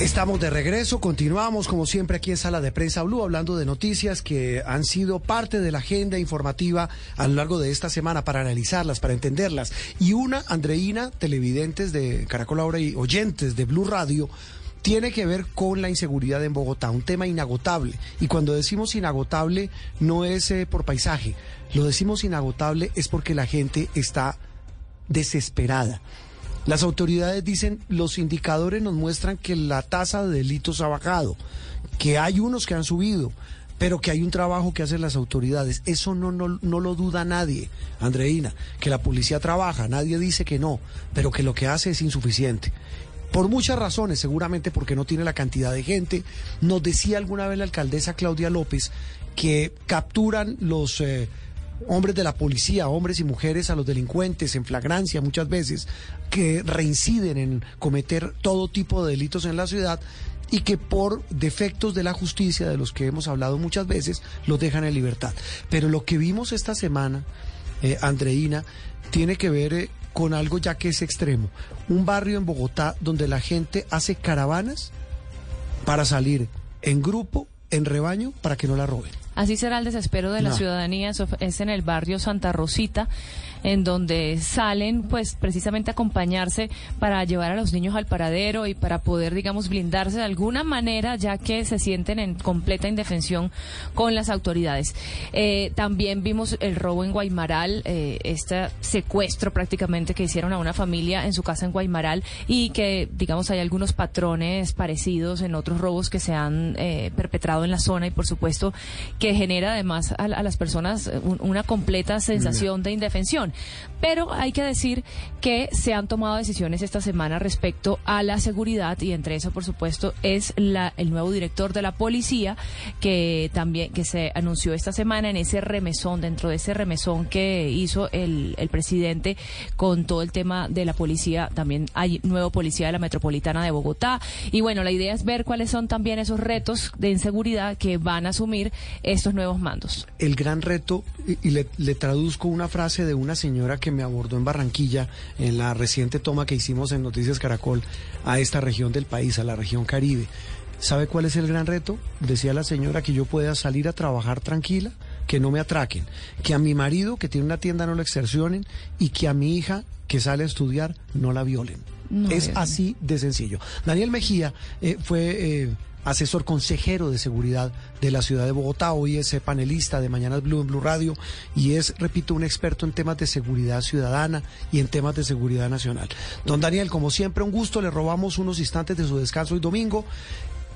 Estamos de regreso, continuamos como siempre aquí en Sala de Prensa Blue hablando de noticias que han sido parte de la agenda informativa a lo largo de esta semana para analizarlas, para entenderlas. Y una, Andreina, televidentes de Caracol Ahora y oyentes de Blue Radio, tiene que ver con la inseguridad en Bogotá, un tema inagotable. Y cuando decimos inagotable no es eh, por paisaje, lo decimos inagotable es porque la gente está desesperada. Las autoridades dicen, los indicadores nos muestran que la tasa de delitos ha bajado, que hay unos que han subido, pero que hay un trabajo que hacen las autoridades. Eso no, no, no lo duda nadie, Andreina, que la policía trabaja, nadie dice que no, pero que lo que hace es insuficiente. Por muchas razones, seguramente porque no tiene la cantidad de gente. Nos decía alguna vez la alcaldesa Claudia López que capturan los... Eh, hombres de la policía, hombres y mujeres a los delincuentes en flagrancia muchas veces, que reinciden en cometer todo tipo de delitos en la ciudad y que por defectos de la justicia, de los que hemos hablado muchas veces, los dejan en libertad. Pero lo que vimos esta semana, eh, Andreina, tiene que ver eh, con algo ya que es extremo. Un barrio en Bogotá donde la gente hace caravanas para salir en grupo, en rebaño, para que no la roben. Así será el desespero de la ciudadanía, es en el barrio Santa Rosita en donde salen pues precisamente a acompañarse para llevar a los niños al paradero y para poder, digamos, blindarse de alguna manera, ya que se sienten en completa indefensión con las autoridades. Eh, también vimos el robo en Guaymaral, eh, este secuestro prácticamente que hicieron a una familia en su casa en Guaymaral y que, digamos, hay algunos patrones parecidos en otros robos que se han eh, perpetrado en la zona y, por supuesto, que genera además a, las personas una completa sensación de indefensión. Pero hay que decir que se han tomado decisiones esta semana respecto a la seguridad y entre eso, por supuesto, es la, el nuevo director de la policía que también que se anunció esta semana en ese remesón, dentro de ese remesón que hizo el, el presidente con todo el tema de la policía. También hay nuevo policía de la metropolitana de Bogotá. Y bueno, la idea es ver cuáles son también esos retos de inseguridad que van a asumir estos nuevos mandos. El gran reto, y le, le traduzco una frase de una señora que me abordó en Barranquilla en la reciente toma que hicimos en Noticias Caracol a esta región del país, a la región Caribe. ¿Sabe cuál es el gran reto? Decía la señora que yo pueda salir a trabajar tranquila, que no me atraquen, que a mi marido que tiene una tienda no lo extorsionen y que a mi hija que sale a estudiar no la violen. es así de sencillo. Daniel Mejía eh, fue eh, asesor consejero de seguridad de la ciudad de Bogotá. Hoy es eh, panelista de Mañanas Blue en Blue Radio y es, repito, un experto en temas de seguridad ciudadana y en temas de seguridad nacional. Don Daniel, como siempre, un gusto. Le robamos unos instantes de su descanso hoy domingo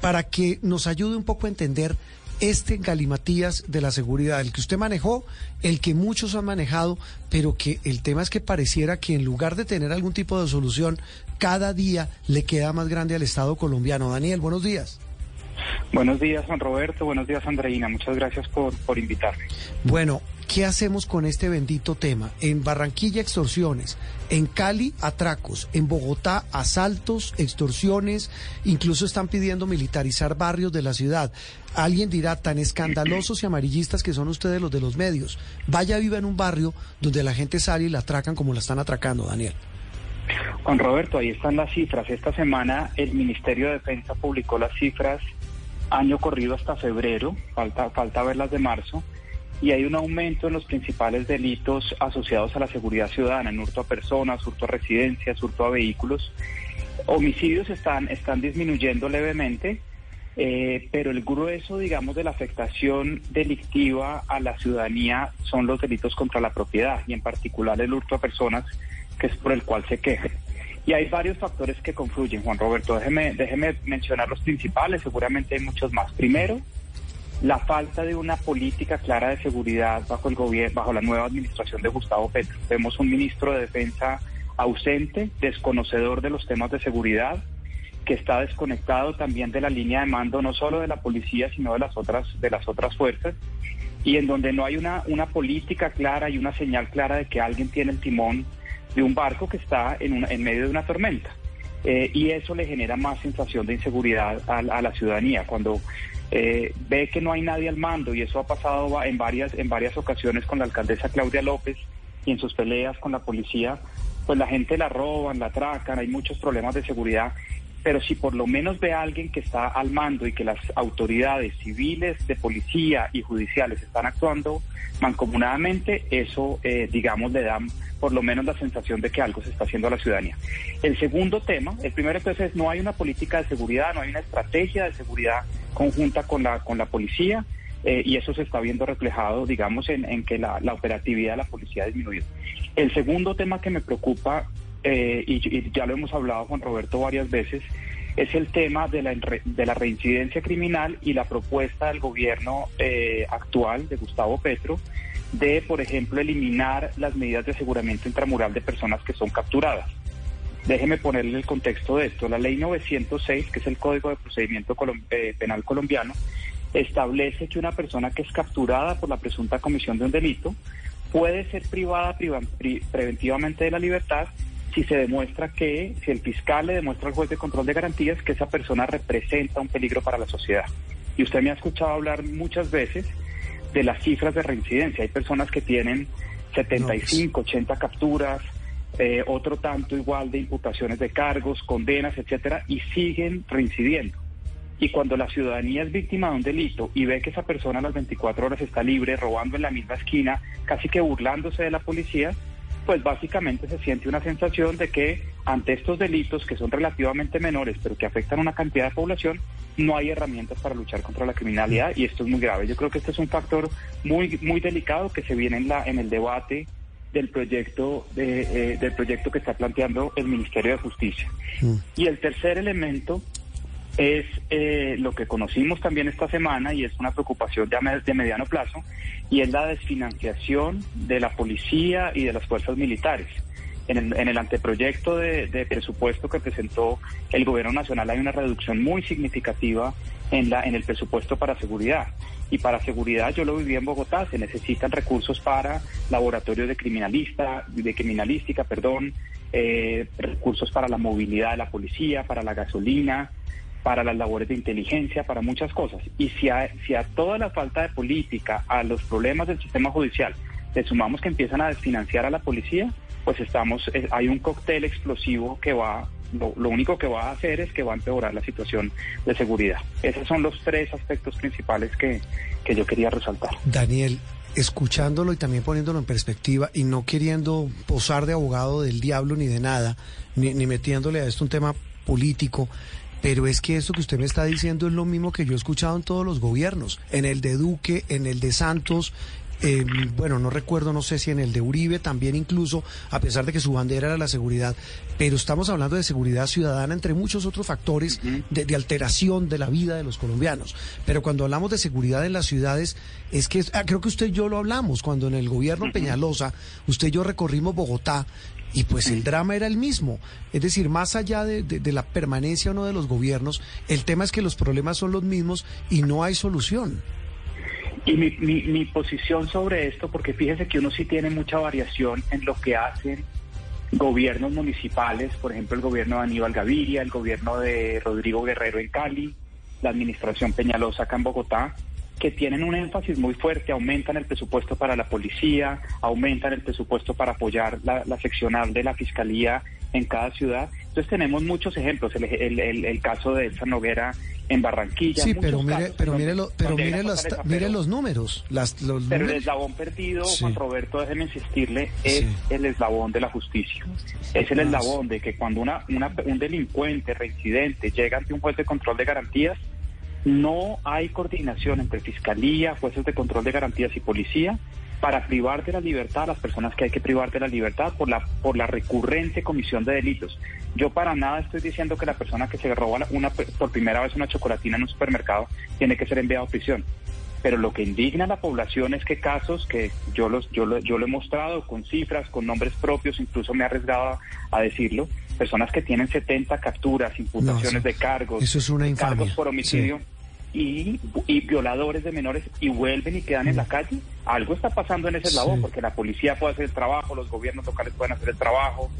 para que nos ayude un poco a entender este galimatías de la seguridad, el que usted manejó, el que muchos han manejado, pero que el tema es que pareciera que en lugar de tener algún tipo de solución, cada día le queda más grande al Estado colombiano. Daniel, buenos días. Buenos días, Juan Roberto. Buenos días, Andreina. Muchas gracias por, por invitarme. Bueno, ¿qué hacemos con este bendito tema? En Barranquilla, extorsiones. En Cali, atracos. En Bogotá, asaltos, extorsiones. Incluso están pidiendo militarizar barrios de la ciudad. Alguien dirá, tan escandalosos y amarillistas que son ustedes los de los medios. Vaya viva en un barrio donde la gente sale y la atracan como la están atracando, Daniel. Juan Roberto, ahí están las cifras. Esta semana el Ministerio de Defensa publicó las cifras año corrido hasta febrero, falta, falta ver las de marzo, y hay un aumento en los principales delitos asociados a la seguridad ciudadana, en hurto a personas, hurto a residencias, hurto a vehículos. Homicidios están, están disminuyendo levemente, eh, pero el grueso, digamos, de la afectación delictiva a la ciudadanía son los delitos contra la propiedad y en particular el hurto a personas, que es por el cual se quejan. Y hay varios factores que confluyen, Juan Roberto. Déjeme, déjeme mencionar los principales, seguramente hay muchos más. Primero, la falta de una política clara de seguridad bajo el gobierno, bajo la nueva administración de Gustavo Petro. Vemos un ministro de Defensa ausente, desconocedor de los temas de seguridad, que está desconectado también de la línea de mando no solo de la policía, sino de las otras de las otras fuerzas y en donde no hay una una política clara y una señal clara de que alguien tiene el timón de un barco que está en, en medio de una tormenta. Eh, y eso le genera más sensación de inseguridad a, la ciudadanía. Cuando eh, ve que no hay nadie al mando, y eso ha pasado en varias, en varias ocasiones con la alcaldesa Claudia López y en sus peleas con la policía, pues la gente la roban, la atracan, hay muchos problemas de seguridad. Pero si por lo menos ve a alguien que está al mando y que las autoridades civiles, de policía y judiciales están actuando mancomunadamente, eso, eh, digamos, le da por lo menos la sensación de que algo se está haciendo a la ciudadanía. El segundo tema, el primero entonces es no hay una política de seguridad, no hay una estrategia de seguridad conjunta con la, con la policía. Eh, y eso se está viendo reflejado, digamos, en, que la, operatividad de la policía ha disminuido. El segundo tema que me preocupa, eh, y, ya lo hemos hablado con Roberto varias veces, es el tema de la, de la reincidencia criminal y la propuesta del gobierno eh, actual de Gustavo Petro de, por ejemplo, eliminar las medidas de aseguramiento intramural de personas que son capturadas. Déjeme ponerle el contexto de esto. La ley 906, que es el Código de Procedimiento Penal colombiano, establece que una persona que es capturada por la presunta comisión de un delito puede ser privada preventivamente de la libertad si se demuestra que, si el fiscal le demuestra al juez de control de garantías que esa persona representa un peligro para la sociedad. Y usted me ha escuchado hablar muchas veces de las cifras de reincidencia. Hay personas que tienen 75, 80 capturas, eh, otro tanto igual de imputaciones de cargos, condenas, etcétera, y siguen reincidiendo. Y cuando la ciudadanía es víctima de un delito y ve que esa persona a las 24 horas está libre, robando en la misma esquina, casi que burlándose de la policía, pues básicamente se siente una sensación de que ante estos delitos que son relativamente menores, pero que afectan a una cantidad de población, no hay herramientas para luchar contra la criminalidad y esto es muy grave. Yo creo que este es un factor muy muy delicado que se viene en la en el debate del proyecto de, eh, del proyecto que está planteando el Ministerio de Justicia. Mm. Y el tercer elemento es eh, lo que conocimos también esta semana y es una preocupación de, de mediano plazo y es la desfinanciación de la policía y de las fuerzas militares. En el, en el anteproyecto de, de, presupuesto que presentó el gobierno nacional hay una reducción muy significativa en, la, en el presupuesto para seguridad. Y para seguridad, yo lo viví en Bogotá, se necesitan recursos para laboratorios de criminalista, de criminalística, perdón, eh, recursos para la movilidad de la policía, para la gasolina, para las labores de inteligencia, para muchas cosas. Y si a, si a toda la falta de política, a los problemas del sistema judicial, le sumamos que empiezan a desfinanciar a la policía, pues estamos, eh, hay un cóctel explosivo que va, lo, lo, único que va a hacer es que va a empeorar la situación de seguridad. Esos son los tres aspectos principales que, que yo quería resaltar. Daniel, escuchándolo y también poniéndolo en perspectiva y no queriendo posar de abogado del diablo ni de nada, ni, ni metiéndole a esto un tema político, pero es que esto que usted me está diciendo es lo mismo que yo he escuchado en todos los gobiernos, en el de Duque, en el de Santos, eh, bueno, no recuerdo, no sé si en el de Uribe también incluso, a pesar de que su bandera era la seguridad, pero estamos hablando de seguridad ciudadana entre muchos otros factores de, alteración de la vida de los colombianos. Pero cuando hablamos de seguridad en las ciudades, es que ah, creo que usted y yo lo hablamos, cuando en el gobierno Peñalosa, usted y yo recorrimos Bogotá y pues el drama era el mismo. Es decir, más allá de, de, la permanencia o no de los gobiernos, el tema es que los problemas son los mismos y no hay solución. Y mi, mi, mi posición sobre esto, porque fíjese que uno sí tiene mucha variación en lo que hacen gobiernos municipales, por ejemplo el gobierno de Aníbal Gaviria, el gobierno de Rodrigo Guerrero en Cali, la administración Peñalosa acá en Bogotá, que tienen un énfasis muy fuerte, aumentan el presupuesto para la policía, aumentan el presupuesto para apoyar la, seccional de la fiscalía en cada ciudad. Entonces tenemos muchos ejemplos, el, el, caso de Elsa Noguera en Barranquilla. Sí, pero mire, pero mire, pero mire los, mire los números. Las, los pero el eslabón perdido, Juan Roberto, déjeme insistirle, es el eslabón de la justicia. Es el eslabón de que cuando una, una, un delincuente reincidente llega ante un juez de control de garantías, no hay coordinación entre fiscalía, jueces de control de garantías y policía para privar de la libertad a las personas que hay que privar de la libertad por la por la recurrente comisión de delitos. Yo para nada estoy diciendo que la persona que se roba una, por primera vez una chocolatina en un supermercado tiene que ser enviado a prisión. Pero lo que indigna a la población es que casos que yo los yo lo, yo lo he mostrado con cifras, con nombres propios, incluso me he arriesgado a decirlo, personas que tienen 70 capturas, imputaciones de cargos, eso es una cargos por homicidio y, violadores de menores y vuelven y quedan en la calle. Algo está pasando en ese eslabón, porque la policía puede hacer el trabajo, los gobiernos locales pueden hacer el trabajo.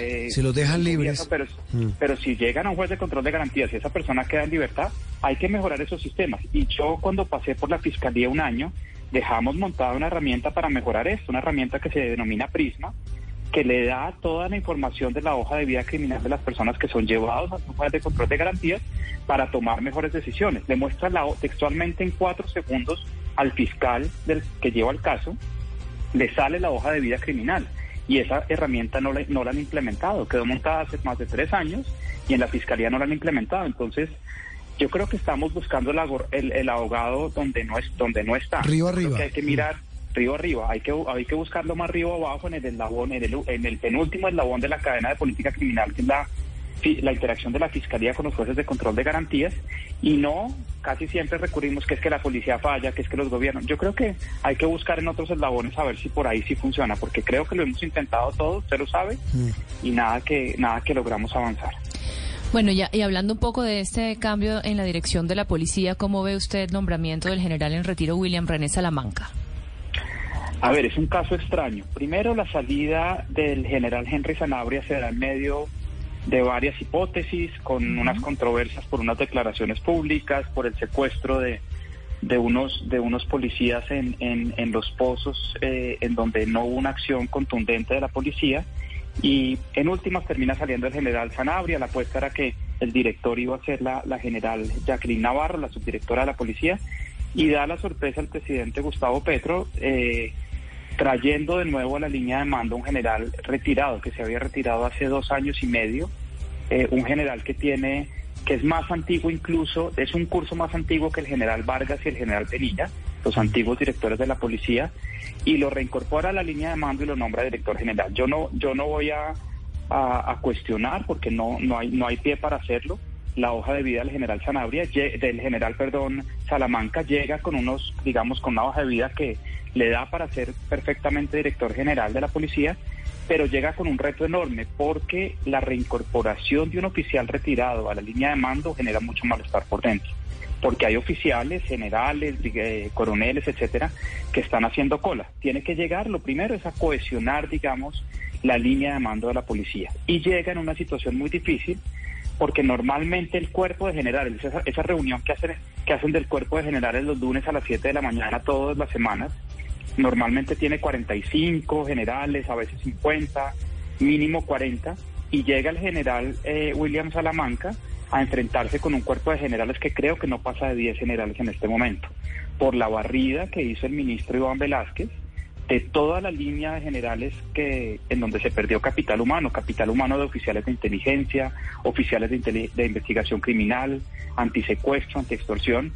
Eh, si los dejan libres. pero, mm. pero si llegan a un juez de control de garantías y esa persona queda en libertad, hay que mejorar esos sistemas. Y yo cuando pasé por la fiscalía un año, dejamos montada una herramienta para mejorar esto, una herramienta que se denomina Prisma, que le da toda la información de la hoja de vida criminal de las personas que son llevados a un de control de garantías para tomar mejores decisiones. Le muestra la, textualmente en cuatro segundos al fiscal del que lleva el caso, le sale la hoja de vida criminal y esa herramienta no la, no la han implementado. Quedó montada hace más de tres años y en la fiscalía no la han implementado. Entonces, yo creo que estamos buscando el, el, abogado donde no es donde no está. Río arriba. hay que mirar río arriba. Hay que hay que buscarlo más río abajo en el eslabón, en el, en el penúltimo eslabón de la cadena de política criminal, que es la la interacción de la Fiscalía con los jueces de control de garantías y no casi siempre recurrimos que es que la policía falla, que es que los gobiernos. Yo creo que hay que buscar en otros eslabones a ver si por ahí sí funciona, porque creo que lo hemos intentado todo, usted lo sabe, mm. y nada que, nada que logramos avanzar. Bueno, ya, y hablando un poco de este cambio en la dirección de la policía, ¿cómo ve usted el nombramiento del general en retiro William René Salamanca? A ver, es un caso extraño. Primero, la salida del general Henry Sanabria se da en medio de varias hipótesis, con unas controversias por unas declaraciones públicas, por el secuestro de, de unos de unos policías en, en, los pozos eh, en donde no hubo una acción contundente de la policía. Y en últimas termina saliendo el general Sanabria, la apuesta era que el director iba a ser la, la general Jacqueline Navarro, la subdirectora de la policía, y da la sorpresa al presidente Gustavo Petro eh, trayendo de nuevo a la línea de mando un general retirado, que se había retirado hace dos años y medio, eh, un general que tiene, que es más antiguo incluso, es un curso más antiguo que el general Vargas y el general Penilla, los antiguos directores de la policía, y lo reincorpora a la línea de mando y lo nombra director general. Yo no, yo no voy a, a, cuestionar, porque no, no, hay, no hay pie para hacerlo, la hoja de vida del general Sanabria, del general, perdón, Salamanca, llega con unos, digamos, con una hoja de vida que le da para ser perfectamente director general de la policía, pero llega con un reto enorme porque la reincorporación de un oficial retirado a la línea de mando genera mucho malestar por dentro. Porque hay oficiales, generales, coroneles, etcétera, que están haciendo cola. Tiene que llegar, lo primero es a cohesionar, digamos, la línea de mando de la policía. Y llega en una situación muy difícil porque normalmente el cuerpo de generales, esa, reunión que hacen, que hacen del cuerpo de generales los lunes a las 7 de la mañana todas las semanas, normalmente tiene 45 generales, a veces 50, mínimo 40, y llega el general eh, William Salamanca a enfrentarse con un cuerpo de generales que creo que no pasa de 10 generales en este momento, por la barrida que hizo el ministro Iván Velázquez de toda la línea de generales que en donde se perdió capital humano, capital humano de oficiales de inteligencia, oficiales de, de investigación criminal, antisecuestro, antiextorsión.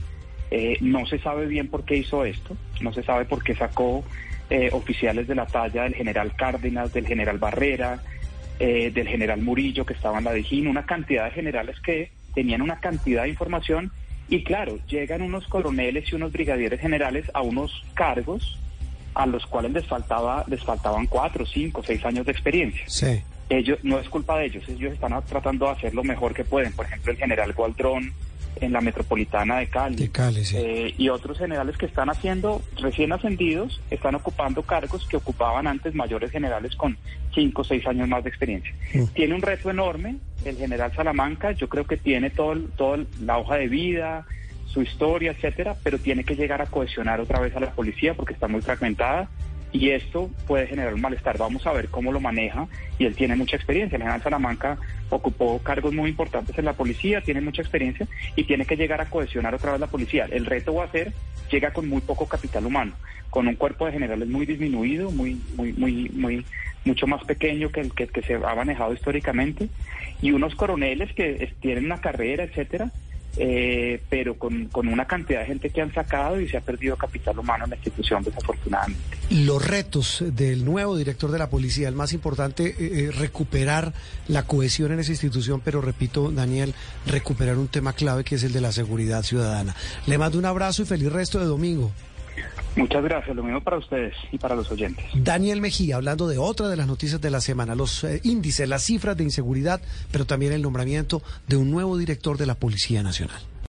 Eh, no se sabe bien por qué hizo esto, no se sabe por qué sacó eh, oficiales de la talla del general Cárdenas, del general Barrera, eh, del general Murillo que estaban en la DIJÍN, una cantidad de generales que tenían una cantidad de información y claro, llegan unos coroneles y unos brigadieres generales a unos cargos a los cuales les faltaba les faltaban cuatro, cinco, seis años de experiencia. Sí. Ellos no es culpa de ellos, ellos están tratando de hacer lo mejor que pueden. Por ejemplo, el general Gualdrón en la metropolitana de Cali, de Cali sí. Eh, y otros generales que están haciendo recién ascendidos están ocupando cargos que ocupaban antes mayores generales con cinco o seis años más de experiencia. Mm. Tiene un reto enorme el general Salamanca, yo creo que tiene todo, todo la hoja de vida, su historia, etcétera, pero tiene que llegar a cohesionar otra vez a la policía porque está muy fragmentada y esto puede generar un malestar. Vamos a ver cómo lo maneja y él tiene mucha experiencia. El general Salamanca ocupó cargos muy importantes en la policía, tiene mucha experiencia y tiene que llegar a cohesionar otra vez la policía. El reto va a ser, llega con muy poco capital humano, con un cuerpo de generales muy disminuido, muy, muy, muy, muy, mucho más pequeño que el que, se ha manejado históricamente y unos coroneles que tienen una carrera, etcétera, eh, pero con, con, una cantidad de gente que han sacado y se ha perdido capital humano en la institución, desafortunadamente. Los retos del nuevo director de la policía, el más importante, eh, eh, recuperar la cohesión en esa institución, pero repito, Daniel, recuperar un tema clave que es el de la seguridad ciudadana. Le mando un abrazo y feliz resto de domingo. Muchas gracias, lo mismo para ustedes y para los oyentes. Daniel Mejía, hablando de otra de las noticias de la semana, los eh, índices, las cifras de inseguridad, pero también el nombramiento de un nuevo director de la Policía Nacional.